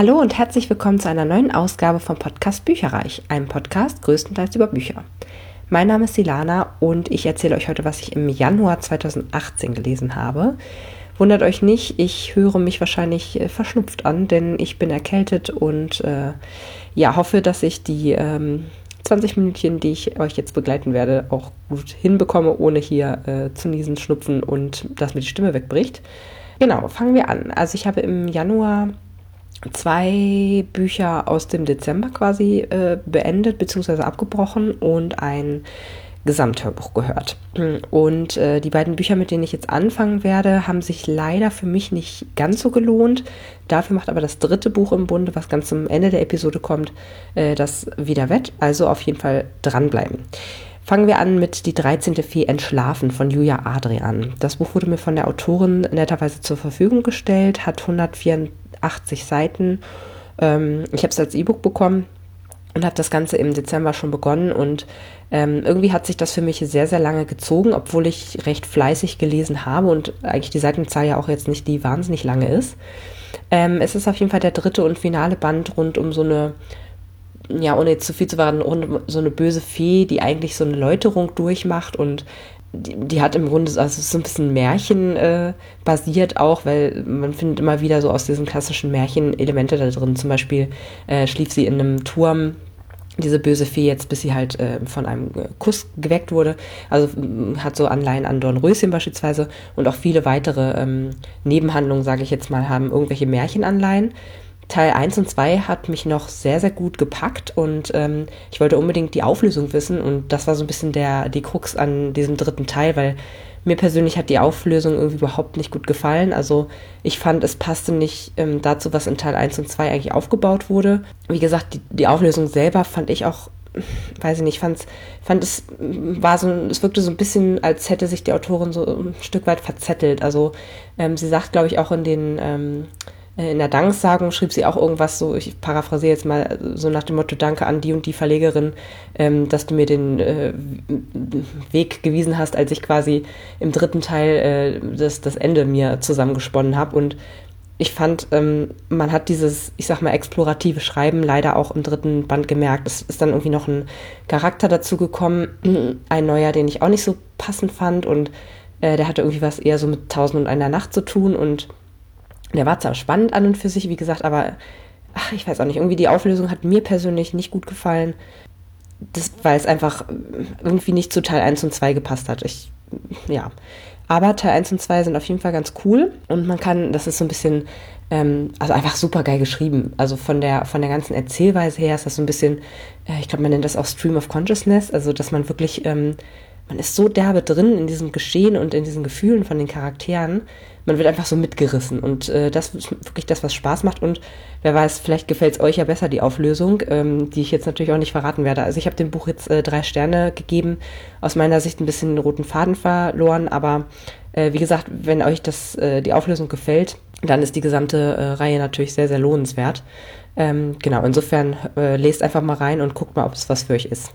Hallo und herzlich willkommen zu einer neuen Ausgabe vom Podcast Bücherreich, einem Podcast größtenteils über Bücher. Mein Name ist Silana und ich erzähle euch heute, was ich im Januar 2018 gelesen habe. Wundert euch nicht, ich höre mich wahrscheinlich äh, verschnupft an, denn ich bin erkältet und äh, ja, hoffe, dass ich die ähm, 20 Minütchen, die ich euch jetzt begleiten werde, auch gut hinbekomme, ohne hier äh, zu niesen, schnupfen und dass mir die Stimme wegbricht. Genau, fangen wir an. Also ich habe im Januar zwei Bücher aus dem Dezember quasi äh, beendet bzw. abgebrochen und ein Gesamthörbuch gehört. Und äh, die beiden Bücher, mit denen ich jetzt anfangen werde, haben sich leider für mich nicht ganz so gelohnt. Dafür macht aber das dritte Buch im Bunde, was ganz zum Ende der Episode kommt, äh, das wieder wett. Also auf jeden Fall dranbleiben. Fangen wir an mit Die 13. Fee Entschlafen von Julia Adrian. Das Buch wurde mir von der Autorin netterweise zur Verfügung gestellt, hat 184 Seiten. Ähm, ich habe es als E-Book bekommen und habe das Ganze im Dezember schon begonnen und ähm, irgendwie hat sich das für mich sehr, sehr lange gezogen, obwohl ich recht fleißig gelesen habe und eigentlich die Seitenzahl ja auch jetzt nicht die wahnsinnig lange ist. Ähm, es ist auf jeden Fall der dritte und finale Band rund um so eine ja, ohne jetzt zu viel zu warten, so eine böse Fee, die eigentlich so eine Läuterung durchmacht und die, die hat im Grunde, also so ein bisschen Märchen äh, basiert auch, weil man findet immer wieder so aus diesen klassischen Märchen Elemente da drin. Zum Beispiel äh, schlief sie in einem Turm, diese böse Fee jetzt, bis sie halt äh, von einem Kuss geweckt wurde. Also hat so Anleihen an Dornröschen beispielsweise und auch viele weitere ähm, Nebenhandlungen, sage ich jetzt mal, haben irgendwelche Märchenanleihen. Teil 1 und 2 hat mich noch sehr, sehr gut gepackt und ähm, ich wollte unbedingt die Auflösung wissen und das war so ein bisschen der, die Krux an diesem dritten Teil, weil mir persönlich hat die Auflösung irgendwie überhaupt nicht gut gefallen. Also ich fand, es passte nicht ähm, dazu, was in Teil 1 und 2 eigentlich aufgebaut wurde. Wie gesagt, die, die Auflösung selber fand ich auch weiß ich nicht, fand's, fand es war so, es wirkte so ein bisschen, als hätte sich die Autorin so ein Stück weit verzettelt. Also ähm, sie sagt, glaube ich, auch in den ähm, äh, in der Danksagung schrieb sie auch irgendwas so, ich paraphrasiere jetzt mal so nach dem Motto, danke an die und die Verlegerin, ähm, dass du mir den äh, Weg gewiesen hast, als ich quasi im dritten Teil äh, das, das Ende mir zusammengesponnen habe. Und ich fand, ähm, man hat dieses, ich sag mal, explorative Schreiben leider auch im dritten Band gemerkt. Es ist dann irgendwie noch ein Charakter dazu gekommen, ein neuer, den ich auch nicht so passend fand und äh, der hatte irgendwie was eher so mit Tausend und einer Nacht zu tun und der war zwar spannend an und für sich, wie gesagt, aber ach, ich weiß auch nicht, irgendwie die Auflösung hat mir persönlich nicht gut gefallen. Das, weil es einfach irgendwie nicht zu Teil 1 und 2 gepasst hat. Ich, ja. Aber Teil 1 und 2 sind auf jeden Fall ganz cool und man kann, das ist so ein bisschen, ähm, also einfach super geil geschrieben. Also von der, von der ganzen Erzählweise her ist das so ein bisschen, äh, ich glaube, man nennt das auch Stream of Consciousness, also dass man wirklich, ähm, man ist so derbe drin in diesem Geschehen und in diesen Gefühlen von den Charakteren, man wird einfach so mitgerissen. Und äh, das ist wirklich das, was Spaß macht. Und wer weiß, vielleicht gefällt es euch ja besser, die Auflösung, ähm, die ich jetzt natürlich auch nicht verraten werde. Also ich habe dem Buch jetzt äh, drei Sterne gegeben. Aus meiner Sicht ein bisschen den roten Faden verloren. Aber äh, wie gesagt, wenn euch das, äh, die Auflösung gefällt, dann ist die gesamte äh, Reihe natürlich sehr, sehr lohnenswert. Ähm, genau, insofern äh, lest einfach mal rein und guckt mal, ob es was für euch ist.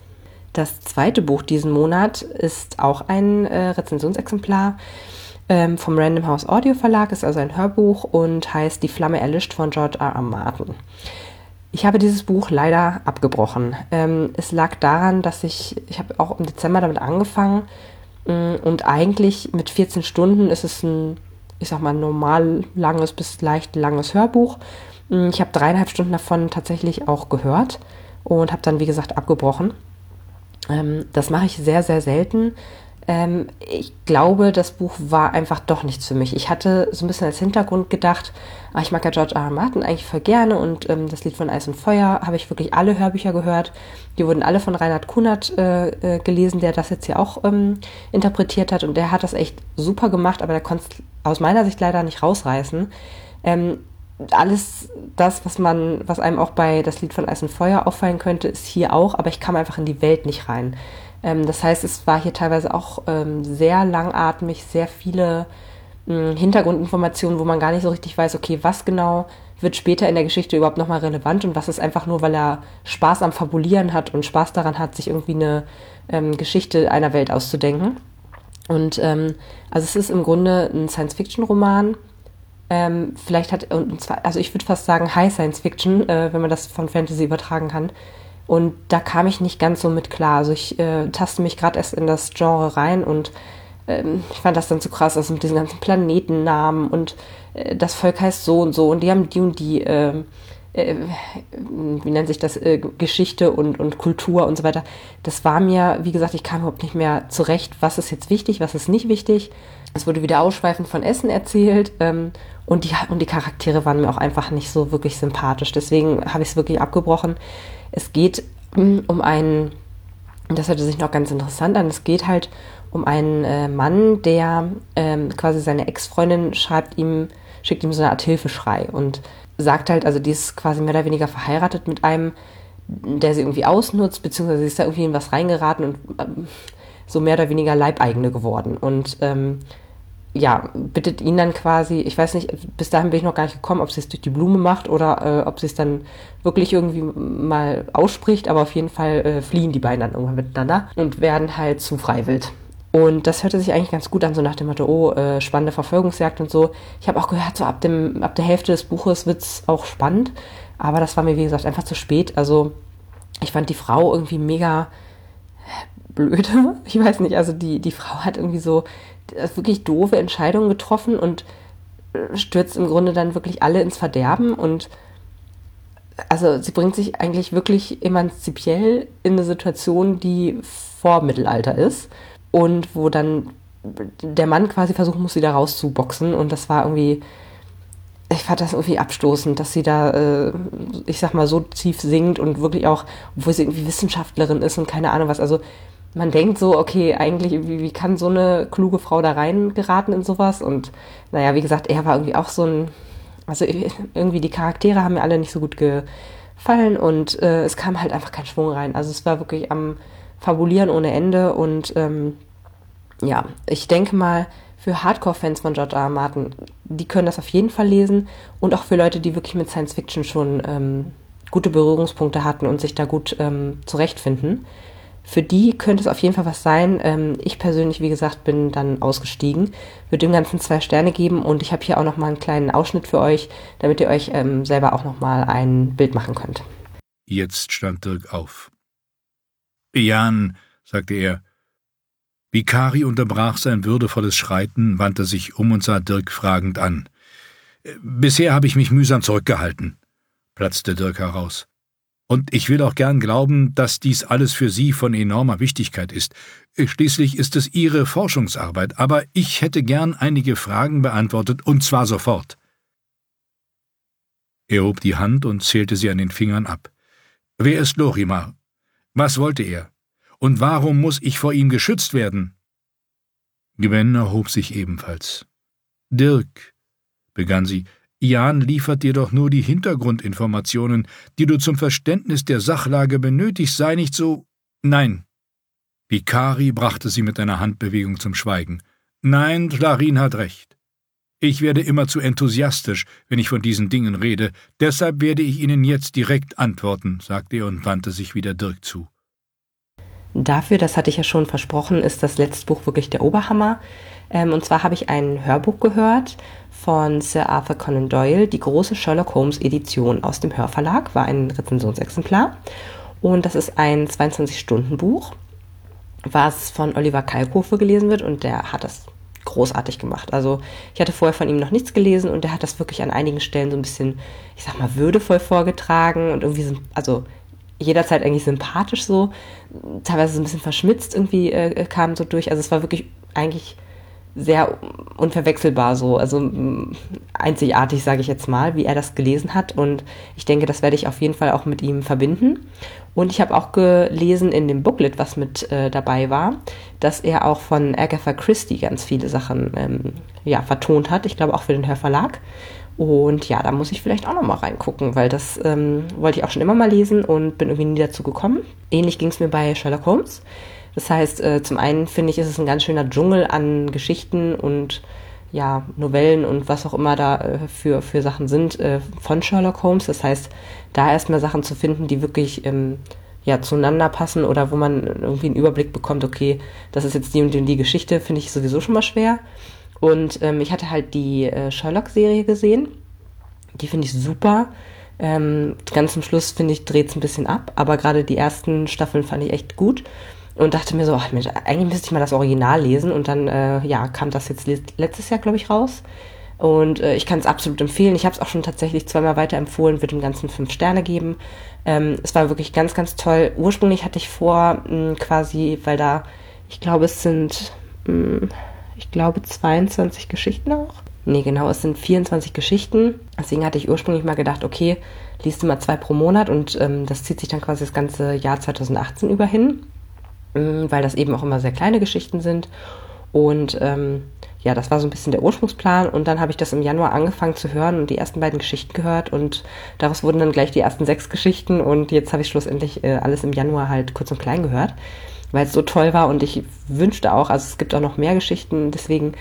Das zweite Buch diesen Monat ist auch ein äh, Rezensionsexemplar ähm, vom Random House Audio Verlag, ist also ein Hörbuch und heißt Die Flamme erlischt von George R. R. Martin. Ich habe dieses Buch leider abgebrochen. Ähm, es lag daran, dass ich, ich habe auch im Dezember damit angefangen äh, und eigentlich mit 14 Stunden ist es ein, ich sag mal, normal langes bis leicht langes Hörbuch. Mm, ich habe dreieinhalb Stunden davon tatsächlich auch gehört und habe dann, wie gesagt, abgebrochen. Ähm, das mache ich sehr, sehr selten. Ähm, ich glaube, das Buch war einfach doch nichts für mich. Ich hatte so ein bisschen als Hintergrund gedacht, ach, ich mag ja George R. R. Martin eigentlich voll gerne und ähm, das Lied von Eis und Feuer habe ich wirklich alle Hörbücher gehört. Die wurden alle von Reinhard Kunert äh, äh, gelesen, der das jetzt hier auch ähm, interpretiert hat und der hat das echt super gemacht, aber der konnte es aus meiner Sicht leider nicht rausreißen. Ähm, alles das, was man, was einem auch bei das Lied von Eis und Feuer auffallen könnte, ist hier auch, aber ich kam einfach in die Welt nicht rein. Ähm, das heißt, es war hier teilweise auch ähm, sehr langatmig, sehr viele mh, hm, Hintergrundinformationen, wo man gar nicht so richtig weiß, okay, was genau wird später in der Geschichte überhaupt nochmal relevant und was ist einfach nur, weil er Spaß am Fabulieren hat und Spaß daran hat, sich irgendwie eine ähm, Geschichte einer Welt auszudenken. Und ähm, also es ist im Grunde ein Science-Fiction-Roman, Ähm, vielleicht hat, und zwar, also ich würde fast sagen High Science Fiction, äh, wenn man das von Fantasy übertragen kann. Und da kam ich nicht ganz so mit klar. Also ich äh, taste mich gerade erst in das Genre rein und ähm, ich fand das dann zu krass, also mit diesen ganzen Planetennamen und äh, das Volk heißt so und so und die haben die und die, äh, äh, wie nennt sich das, äh, Geschichte und, und Kultur und so weiter. Das war mir, wie gesagt, ich kam überhaupt nicht mehr zurecht, was ist jetzt wichtig, was ist nicht wichtig. Es wurde wieder ausschweifend von Essen erzählt ähm, und, die, und die Charaktere waren mir auch einfach nicht so wirklich sympathisch. Deswegen habe ich es wirklich abgebrochen. Es geht mm, um einen, das hörte sich noch ganz interessant an, es geht halt um einen äh, Mann, der ähm, quasi seine Ex-Freundin schreibt ihm, schickt ihm so eine Art Hilfeschrei und sagt halt, also die ist quasi mehr oder weniger verheiratet mit einem, der sie irgendwie ausnutzt, beziehungsweise sie ist da irgendwie in was reingeraten und ähm, so mehr oder weniger Leibeigene geworden. Und ähm, ja, bittet ihn dann quasi, ich weiß nicht, bis dahin bin ich noch gar nicht gekommen, ob sie es durch die Blume macht oder äh, ob sie es dann wirklich irgendwie mal ausspricht, aber auf jeden Fall äh, fliehen die beiden dann irgendwann miteinander und werden halt zu Freiwild. Und das hörte sich eigentlich ganz gut an, so nach dem Motto, oh, äh, spannende Verfolgungsjagd und so. Ich habe auch gehört, so ab, dem, ab der Hälfte des Buches wird's auch spannend, aber das war mir, wie gesagt, einfach zu spät. Also ich fand die Frau irgendwie mega blöde. Ich weiß nicht, also die, die Frau hat irgendwie so wirklich doofe Entscheidungen getroffen und äh, stürzt im Grunde dann wirklich alle ins Verderben und also sie bringt sich eigentlich wirklich emanzipiell in eine Situation, die vor Mittelalter ist und wo dann der Mann quasi versuchen muss, sie da rauszuboxen und das war irgendwie, ich fand das irgendwie abstoßend, dass sie da, äh, ich sag mal, so tief singt und wirklich auch, obwohl sie irgendwie Wissenschaftlerin ist und keine Ahnung was, also man denkt so, okay, eigentlich, wie, wie kann so eine kluge Frau da reingeraten in sowas? Und naja, wie gesagt, er war irgendwie auch so ein, also irgendwie die Charaktere haben mir alle nicht so gut gefallen und äh, es kam halt einfach kein Schwung rein. Also es war wirklich am Fabulieren ohne Ende und ähm, ja, ich denke mal, für Hardcore-Fans von George R. R. Martin, die können das auf jeden Fall lesen und auch für Leute, die wirklich mit Science Fiction schon ähm, gute Berührungspunkte hatten und sich da gut ähm, zurechtfinden für die könnte es auf jeden Fall was sein. Ähm, ich persönlich, wie gesagt, bin dann ausgestiegen, würde dem Ganzen zwei Sterne geben und ich habe hier auch noch mal einen kleinen Ausschnitt für euch, damit ihr euch ähm, selber auch noch mal ein Bild machen könnt. Jetzt stand Dirk auf. Jan, sagte er. Vikari unterbrach sein würdevolles Schreiten, wandte sich um und sah Dirk fragend an. Bisher habe ich mich mühsam zurückgehalten, platzte Dirk heraus. Und ich will auch gern glauben, dass dies alles für Sie von enormer Wichtigkeit ist. Schließlich ist es Ihre Forschungsarbeit, aber ich hätte gern einige Fragen beantwortet, und zwar sofort. Er hob die Hand und zählte sie an den Fingern ab. Wer ist Lorimar? Was wollte er? Und warum muss ich vor ihm geschützt werden? Gwen erhob sich ebenfalls. Dirk, begann sie, Jan liefert dir doch nur die Hintergrundinformationen, die du zum Verständnis der Sachlage benötigst, sei nicht so. Nein. Picari brachte sie mit einer Handbewegung zum Schweigen. Nein, Clarin hat recht. Ich werde immer zu enthusiastisch, wenn ich von diesen Dingen rede, deshalb werde ich Ihnen jetzt direkt antworten, sagte er und wandte sich wieder Dirk zu. Dafür, das hatte ich ja schon versprochen, ist das letzte Buch wirklich der Oberhammer. Ähm, und zwar habe ich ein Hörbuch gehört von Sir Arthur Conan Doyle, die große Sherlock Holmes Edition aus dem Hörverlag, war ein Rezensionsexemplar. Und das ist ein 22-Stunden-Buch, was von Oliver Kalkofe gelesen wird und der hat das großartig gemacht. Also ich hatte vorher von ihm noch nichts gelesen und der hat das wirklich an einigen Stellen so ein bisschen, ich sag mal, würdevoll vorgetragen und irgendwie, also jederzeit eigentlich sympathisch so, teilweise so ein bisschen verschmitzt irgendwie äh, kam so durch. Also es war wirklich eigentlich sehr unverwechselbar so, also einzigartig, sage ich jetzt mal, wie er das gelesen hat. Und ich denke, das werde ich auf jeden Fall auch mit ihm verbinden. Und ich habe auch gelesen in dem Booklet, was mit äh, dabei war, dass er auch von Agatha Christie ganz viele Sachen ähm, ja, vertont hat. Ich glaube auch für den Hörverlag. Und ja, da muss ich vielleicht auch noch mal reingucken, weil das ähm, wollte ich auch schon immer mal lesen und bin irgendwie nie dazu gekommen. Ähnlich ging es mir bei Sherlock Holmes. Das heißt, äh, zum einen finde ich, ist es ein ganz schöner Dschungel an Geschichten und ja, Novellen und was auch immer da äh, für, für Sachen sind äh, von Sherlock Holmes. Das heißt, da erstmal Sachen zu finden, die wirklich ähm, ja, zueinander passen oder wo man irgendwie einen Überblick bekommt, okay, das ist jetzt die und die, und die Geschichte, finde ich sowieso schon mal schwer. Und ähm, ich hatte halt die äh, Sherlock-Serie gesehen. Die finde ich super. Ähm, ganz zum Schluss, finde ich, dreht es ein bisschen ab. Aber gerade die ersten Staffeln fand ich echt gut. Und dachte mir so, ach Mensch, eigentlich müsste ich mal das Original lesen. Und dann, äh, ja, kam das jetzt letztes Jahr, glaube ich, raus. Und äh, ich kann es absolut empfehlen. Ich habe es auch schon tatsächlich zweimal weiterempfohlen, würde dem Ganzen fünf Sterne geben. Ähm, es war wirklich ganz, ganz toll. Ursprünglich hatte ich vor, mh, quasi, weil da, ich glaube, es sind, mh, ich glaube, 22 Geschichten auch. Nee, genau, es sind 24 Geschichten. Deswegen hatte ich ursprünglich mal gedacht, okay, liest du mal zwei pro Monat und ähm, das zieht sich dann quasi das ganze Jahr 2018 über hin, weil das eben auch immer sehr kleine Geschichten sind. Und ähm, ja, das war so ein bisschen der Ursprungsplan. Und dann habe ich das im Januar angefangen zu hören und die ersten beiden Geschichten gehört. Und daraus wurden dann gleich die ersten sechs Geschichten. Und jetzt habe ich schlussendlich äh, alles im Januar halt kurz und klein gehört, weil es so toll war. Und ich wünschte auch, also es gibt auch noch mehr Geschichten, deswegen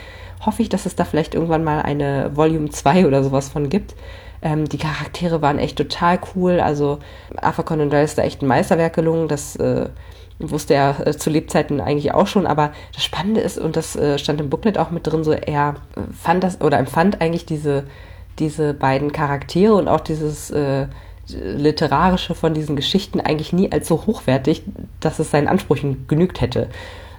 hoffe ich, dass es da vielleicht irgendwann mal eine Volume 2 oder sowas von gibt. Ähm, die Charaktere waren echt total cool, also Arthur Conan Doyle ist da echt ein Meisterwerk gelungen, das äh, wusste er äh, zu Lebzeiten eigentlich auch schon, aber das Spannende ist, und das äh, stand im Booklet auch mit drin, so er fand das oder empfand eigentlich diese, diese beiden Charaktere und auch dieses äh, Literarische von diesen Geschichten eigentlich nie als so hochwertig, dass es seinen Ansprüchen genügt hätte.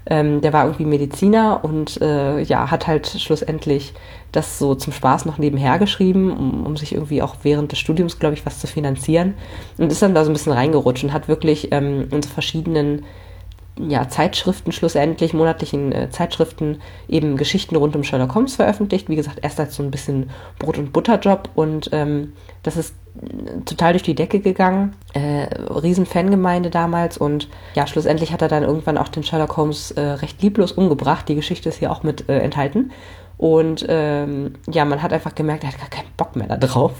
Ähm, der war irgendwie Mediziner und äh, ja, hat halt schlussendlich das so zum Spaß noch nebenher geschrieben, um, um sich irgendwie auch während des Studiums, glaube ich, was zu finanzieren. Und ist dann da so ein bisschen reingerutscht und hat wirklich ähm, unsere verschiedenen ja, Zeitschriften schlussendlich, monatlichen äh, Zeitschriften, eben Geschichten rund um Sherlock Holmes veröffentlicht. Wie gesagt, erst als so ein bisschen Brot- und Butterjob und ähm, das ist total durch die Decke gegangen. Äh, riesen Fangemeinde damals und ja, schlussendlich hat er dann irgendwann auch den Sherlock Holmes äh, recht lieblos umgebracht. Die Geschichte ist hier auch mit äh, enthalten. Und ähm, ja, man hat einfach gemerkt, er hat gar keinen Bock mehr da drauf.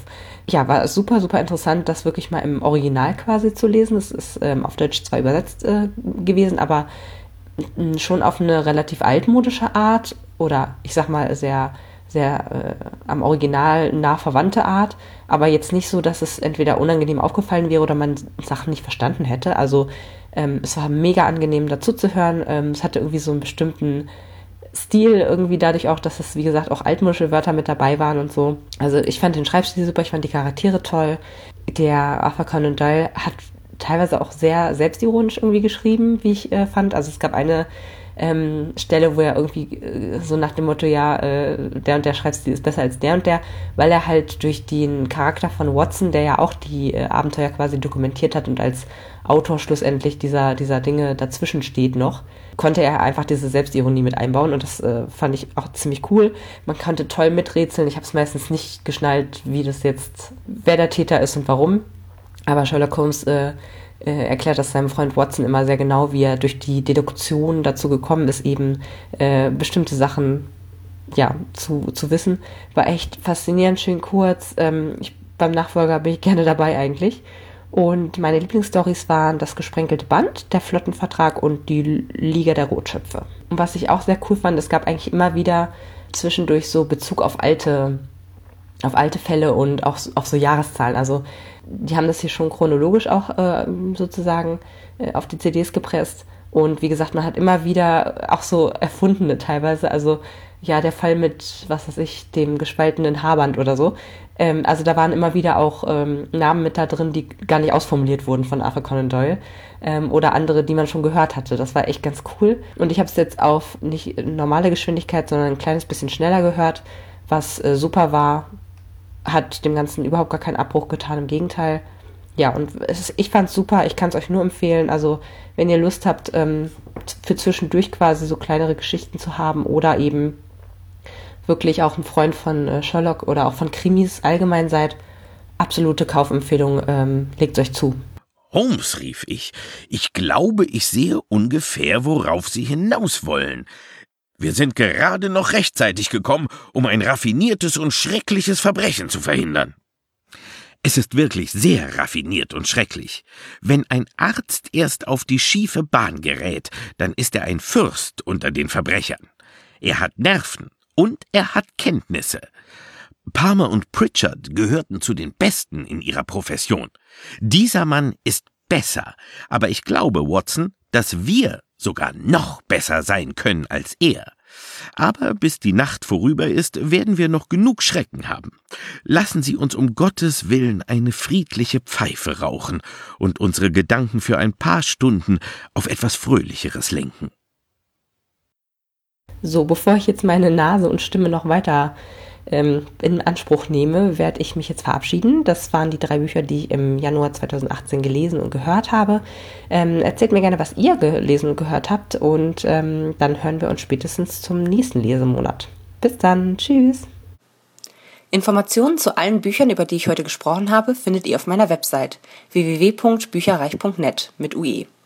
Ja, war super, super interessant, das wirklich mal im Original quasi zu lesen. Es ist ähm, auf Deutsch zwar übersetzt äh, gewesen, aber schon auf eine relativ altmodische Art oder ich sag mal sehr, sehr äh, am Original nah verwandte Art, aber jetzt nicht so, dass es entweder unangenehm aufgefallen wäre oder man Sachen nicht verstanden hätte. Also ähm, es war mega angenehm dazu zu hören. Ähm, es hatte irgendwie so einen bestimmten Stil irgendwie dadurch auch, dass es, wie gesagt, auch altmodische Wörter mit dabei waren und so. Also ich fand den Schreibstil super, ich fand die Charaktere toll. Der Arthur Conan Doyle hat teilweise auch sehr selbstironisch irgendwie geschrieben, wie ich äh, fand. Also es gab eine ähm, Stelle, wo er irgendwie äh, so nach dem Motto, ja, äh, der und der Schreibstil ist besser als der und der, weil er halt durch den Charakter von Watson, der ja auch die äh, Abenteuer quasi dokumentiert hat und als Autor schlussendlich dieser, dieser Dinge dazwischen steht noch, konnte er einfach diese Selbstironie mit einbauen und das äh, fand ich auch ziemlich cool. Man konnte toll miträtseln. Ich habe es meistens nicht geschnallt, wie das jetzt, wer der Täter ist und warum. Aber Sherlock Holmes äh, äh, erklärt das seinem Freund Watson immer sehr genau, wie er durch die Deduktion dazu gekommen ist, eben äh, bestimmte Sachen ja, zu, zu wissen. War echt faszinierend, schön kurz. Ähm, ich, beim Nachfolger bin ich gerne dabei eigentlich. Und meine Lieblingsstories waren das gesprenkelte Band, der Flottenvertrag und die Liga der Rotschöpfe. Und was ich auch sehr cool fand, es gab eigentlich immer wieder zwischendurch so Bezug auf alte, auf alte Fälle und auch auf so Jahreszahlen. Also die haben das hier schon chronologisch auch äh, sozusagen äh, auf die CDs gepresst. Und wie gesagt, man hat immer wieder auch so erfundene teilweise, also ja, der Fall mit, was weiß ich, dem gespaltenen Haarband oder so. Ähm, also da waren immer wieder auch ähm, Namen mit da drin, die gar nicht ausformuliert wurden von Arthur Conan Doyle. Ähm, oder andere, die man schon gehört hatte. Das war echt ganz cool. Und ich habe es jetzt auf nicht normale Geschwindigkeit, sondern ein kleines bisschen schneller gehört, was äh, super war. Hat dem Ganzen überhaupt gar keinen Abbruch getan, im Gegenteil. Ja, und ist, ich fand's super, ich kann es euch nur empfehlen. Also, wenn ihr Lust habt, ähm, für zwischendurch quasi so kleinere Geschichten zu haben oder eben wirklich auch ein Freund von äh, Sherlock oder auch von Krimis allgemein seid, absolute Kaufempfehlung, ähm, legt euch zu. Holmes, rief ich, ich glaube, ich sehe ungefähr, worauf Sie hinaus wollen. Wir sind gerade noch rechtzeitig gekommen, um ein raffiniertes und schreckliches Verbrechen zu verhindern. Es ist wirklich sehr raffiniert und schrecklich. Wenn ein Arzt erst auf die schiefe Bahn gerät, dann ist er ein Fürst unter den Verbrechern. Er hat Nerven und er hat Kenntnisse. Palmer und Pritchard gehörten zu den Besten in ihrer Profession. Dieser Mann ist besser, aber ich glaube, Watson, dass wir sogar noch besser sein können als er. Aber bis die Nacht vorüber ist, werden wir noch genug Schrecken haben. Lassen Sie uns um Gottes willen eine friedliche Pfeife rauchen und unsere Gedanken für ein paar Stunden auf etwas Fröhlicheres lenken. So, bevor ich jetzt meine Nase und Stimme noch weiter ähm, in Anspruch nehme, werde ich mich jetzt verabschieden. Das waren die drei Bücher, die ich im Januar 2018 gelesen und gehört habe. Ähm, erzählt mir gerne, was ihr gelesen und gehört habt und ähm, dann hören wir uns spätestens zum nächsten Lesemonat. Bis dann, tschüss. Informationen zu allen Büchern, über die ich heute gesprochen habe, findet ihr auf meiner Website www.bücherreich.net mit UE.